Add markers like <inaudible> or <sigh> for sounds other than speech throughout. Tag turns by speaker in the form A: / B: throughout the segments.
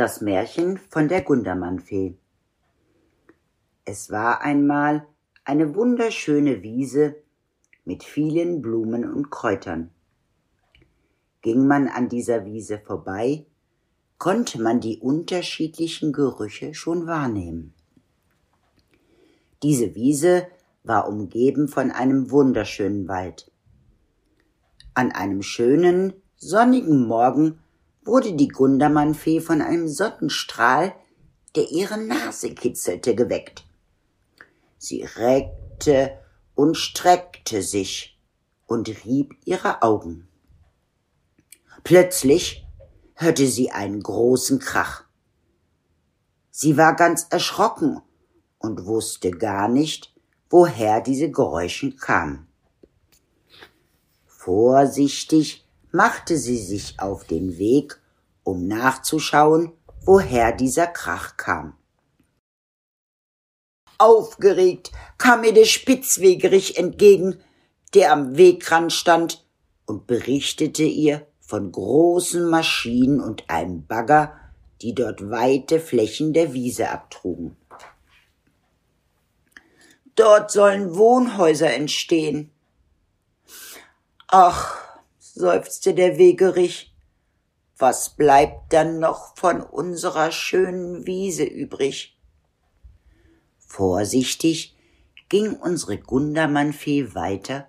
A: Das Märchen von der Gundermannfee Es war einmal eine wunderschöne Wiese mit vielen Blumen und Kräutern. Ging man an dieser Wiese vorbei, konnte man die unterschiedlichen Gerüche schon wahrnehmen. Diese Wiese war umgeben von einem wunderschönen Wald. An einem schönen, sonnigen Morgen wurde die Gundermannfee von einem Sonnenstrahl, der ihre Nase kitzelte, geweckt. Sie reckte und streckte sich und rieb ihre Augen. Plötzlich hörte sie einen großen Krach. Sie war ganz erschrocken und wusste gar nicht, woher diese Geräusche kamen. Vorsichtig machte sie sich auf den Weg, um nachzuschauen, woher dieser Krach kam. Aufgeregt kam ihr der Spitzwegerich entgegen, der am Wegrand stand und berichtete ihr von großen Maschinen und einem Bagger, die dort weite Flächen der Wiese abtrugen. Dort sollen Wohnhäuser entstehen. Ach, seufzte der Wegerich, was bleibt dann noch von unserer schönen Wiese übrig? Vorsichtig ging unsere Gundermannfee weiter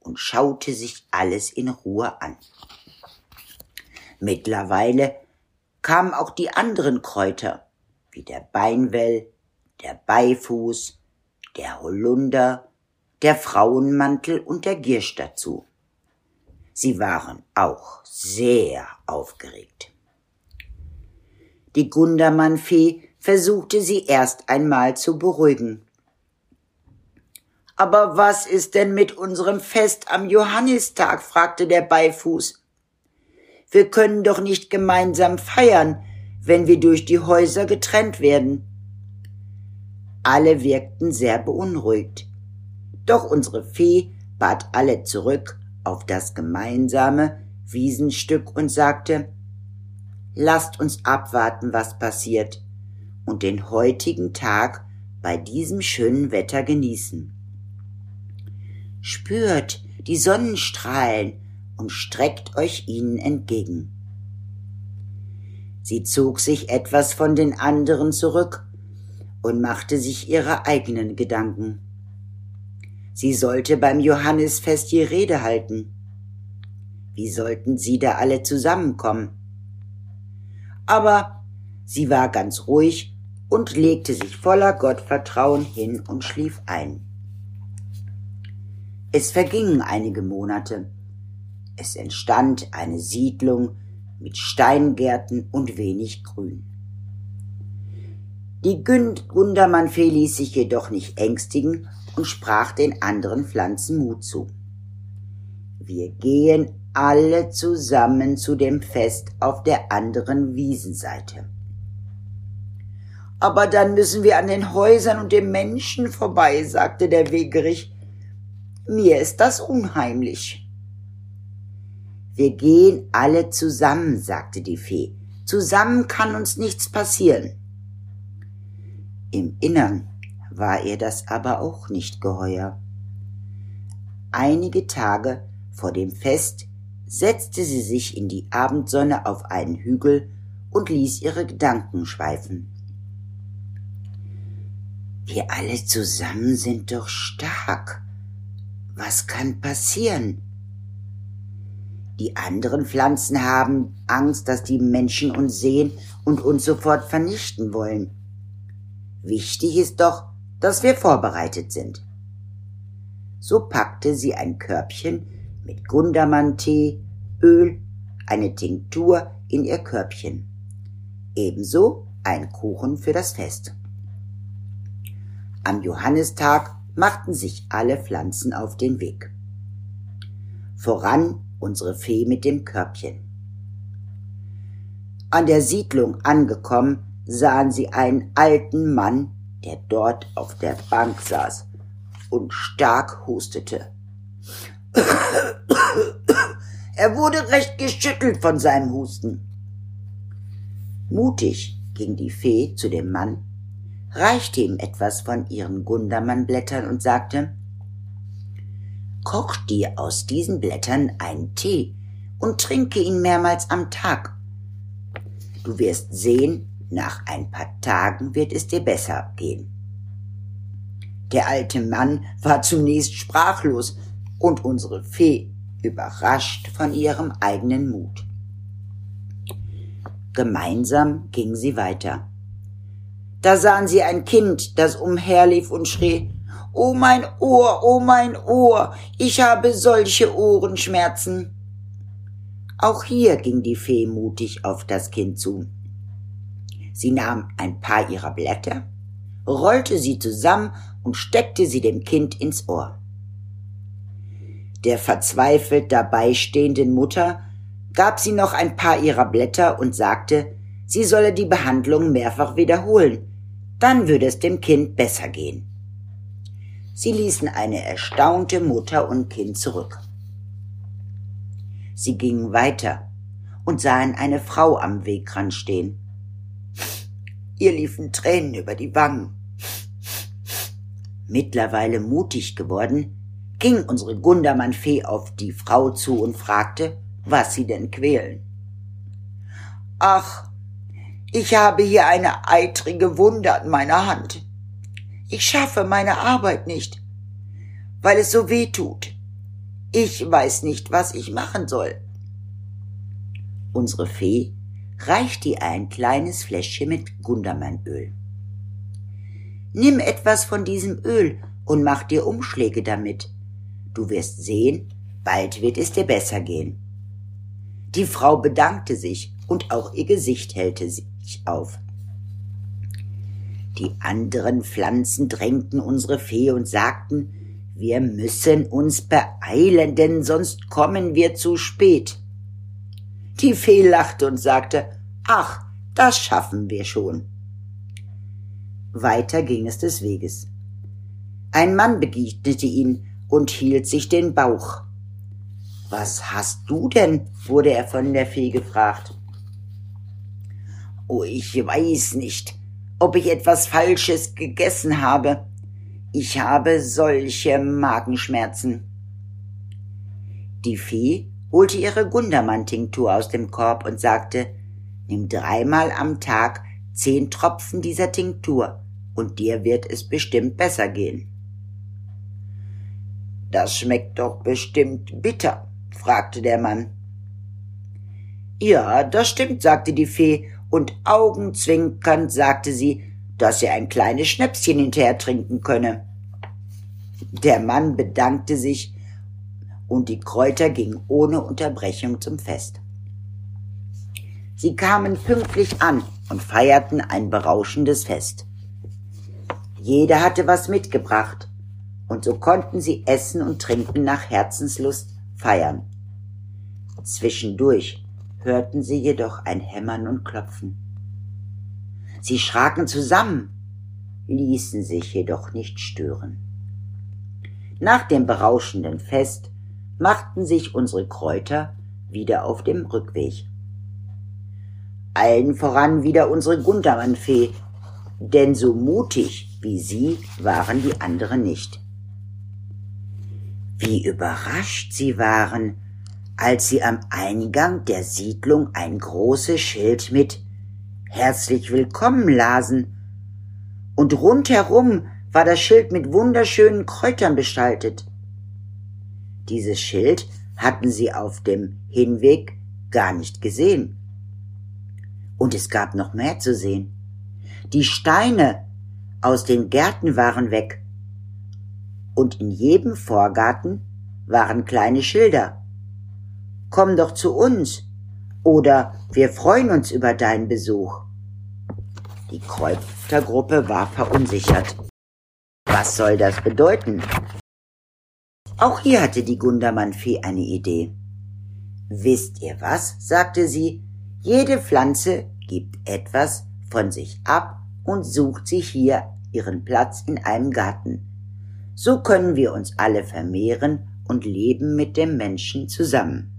A: und schaute sich alles in Ruhe an. Mittlerweile kamen auch die anderen Kräuter, wie der Beinwell, der Beifuß, der Holunder, der Frauenmantel und der Giersch dazu. Sie waren auch sehr aufgeregt. Die Gundermannfee versuchte sie erst einmal zu beruhigen. Aber was ist denn mit unserem Fest am Johannistag? fragte der Beifuß. Wir können doch nicht gemeinsam feiern, wenn wir durch die Häuser getrennt werden. Alle wirkten sehr beunruhigt. Doch unsere Fee bat alle zurück auf das gemeinsame Wiesenstück und sagte, Lasst uns abwarten, was passiert und den heutigen Tag bei diesem schönen Wetter genießen. Spürt die Sonnenstrahlen und streckt euch ihnen entgegen. Sie zog sich etwas von den anderen zurück und machte sich ihre eigenen Gedanken. Sie sollte beim Johannisfest die Rede halten. Wie sollten sie da alle zusammenkommen? Aber sie war ganz ruhig und legte sich voller Gottvertrauen hin und schlief ein. Es vergingen einige Monate. Es entstand eine Siedlung mit Steingärten und wenig Grün. Die Gundermannfee ließ sich jedoch nicht ängstigen und sprach den anderen Pflanzen Mut zu. Wir gehen alle zusammen zu dem Fest auf der anderen Wiesenseite aber dann müssen wir an den Häusern und den Menschen vorbei, sagte der Wegerich. Mir ist das unheimlich. Wir gehen alle zusammen, sagte die Fee. Zusammen kann uns nichts passieren. Im Innern war ihr das aber auch nicht geheuer. Einige Tage vor dem Fest setzte sie sich in die Abendsonne auf einen Hügel und ließ ihre Gedanken schweifen. Wir alle zusammen sind doch stark. Was kann passieren? Die anderen Pflanzen haben Angst, dass die Menschen uns sehen und uns sofort vernichten wollen. Wichtig ist doch, dass wir vorbereitet sind. So packte sie ein Körbchen mit Gundermanntee, Öl, eine Tinktur in ihr Körbchen. Ebenso ein Kuchen für das Fest. Am Johannistag machten sich alle Pflanzen auf den Weg. Voran unsere Fee mit dem Körbchen. An der Siedlung angekommen, sahen sie einen alten Mann, der dort auf der Bank saß und stark hustete. <coughs> er wurde recht geschüttelt von seinem Husten. Mutig ging die Fee zu dem Mann, reichte ihm etwas von ihren Gundermannblättern und sagte, Koch dir aus diesen Blättern einen Tee und trinke ihn mehrmals am Tag. Du wirst sehen, nach ein paar Tagen wird es dir besser gehen. Der alte Mann war zunächst sprachlos und unsere Fee überrascht von ihrem eigenen Mut. Gemeinsam gingen sie weiter. Da sahen sie ein Kind, das umherlief und schrie, Oh mein Ohr, oh mein Ohr, ich habe solche Ohrenschmerzen. Auch hier ging die Fee mutig auf das Kind zu. Sie nahm ein paar ihrer Blätter, rollte sie zusammen und steckte sie dem Kind ins Ohr. Der verzweifelt dabei stehenden Mutter gab sie noch ein paar ihrer Blätter und sagte, sie solle die Behandlung mehrfach wiederholen, dann würde es dem Kind besser gehen. Sie ließen eine erstaunte Mutter und Kind zurück. Sie gingen weiter und sahen eine Frau am Wegrand stehen. Ihr liefen Tränen über die Wangen. Mittlerweile mutig geworden, ging unsere Gundermann-Fee auf die Frau zu und fragte, was sie denn quälen. Ach, ich habe hier eine eitrige Wunde an meiner Hand. Ich schaffe meine Arbeit nicht, weil es so weh tut. Ich weiß nicht, was ich machen soll. Unsere Fee reicht ihr ein kleines Fläschchen mit Gundermannöl. Nimm etwas von diesem Öl und mach dir Umschläge damit. Du wirst sehen, bald wird es dir besser gehen. Die Frau bedankte sich und auch ihr Gesicht hellte sich auf. Die anderen Pflanzen drängten unsere Fee und sagten, wir müssen uns beeilen, denn sonst kommen wir zu spät. Die Fee lachte und sagte, ach, das schaffen wir schon. Weiter ging es des Weges. Ein Mann begegnete ihn und hielt sich den Bauch. Was hast du denn? wurde er von der Fee gefragt. Oh, ich weiß nicht, ob ich etwas Falsches gegessen habe. Ich habe solche Magenschmerzen. Die Fee holte ihre Gundermann-Tinktur aus dem Korb und sagte, nimm dreimal am Tag zehn Tropfen dieser Tinktur, und dir wird es bestimmt besser gehen. Das schmeckt doch bestimmt bitter, fragte der Mann. Ja, das stimmt, sagte die Fee, und augenzwinkernd sagte sie, dass er ein kleines Schnäpschen hinterher trinken könne. Der Mann bedankte sich, und die Kräuter gingen ohne Unterbrechung zum Fest. Sie kamen pünktlich an und feierten ein berauschendes Fest. Jeder hatte was mitgebracht, und so konnten sie essen und trinken nach Herzenslust feiern. Zwischendurch hörten sie jedoch ein Hämmern und Klopfen. Sie schraken zusammen, ließen sich jedoch nicht stören. Nach dem berauschenden Fest machten sich unsere Kräuter wieder auf dem Rückweg. Allen voran wieder unsere Gundermannfee, denn so mutig wie sie waren die anderen nicht. Wie überrascht sie waren, als sie am Eingang der Siedlung ein großes Schild mit Herzlich willkommen lasen, und rundherum war das Schild mit wunderschönen Kräutern gestaltet. Dieses Schild hatten sie auf dem Hinweg gar nicht gesehen. Und es gab noch mehr zu sehen. Die Steine aus den Gärten waren weg, und in jedem Vorgarten waren kleine Schilder komm doch zu uns oder wir freuen uns über deinen Besuch. Die Kräutergruppe war verunsichert. Was soll das bedeuten? Auch hier hatte die Gundermann-Fee eine Idee. Wisst ihr was? sagte sie. Jede Pflanze gibt etwas von sich ab und sucht sich hier ihren Platz in einem Garten. So können wir uns alle vermehren und leben mit dem Menschen zusammen.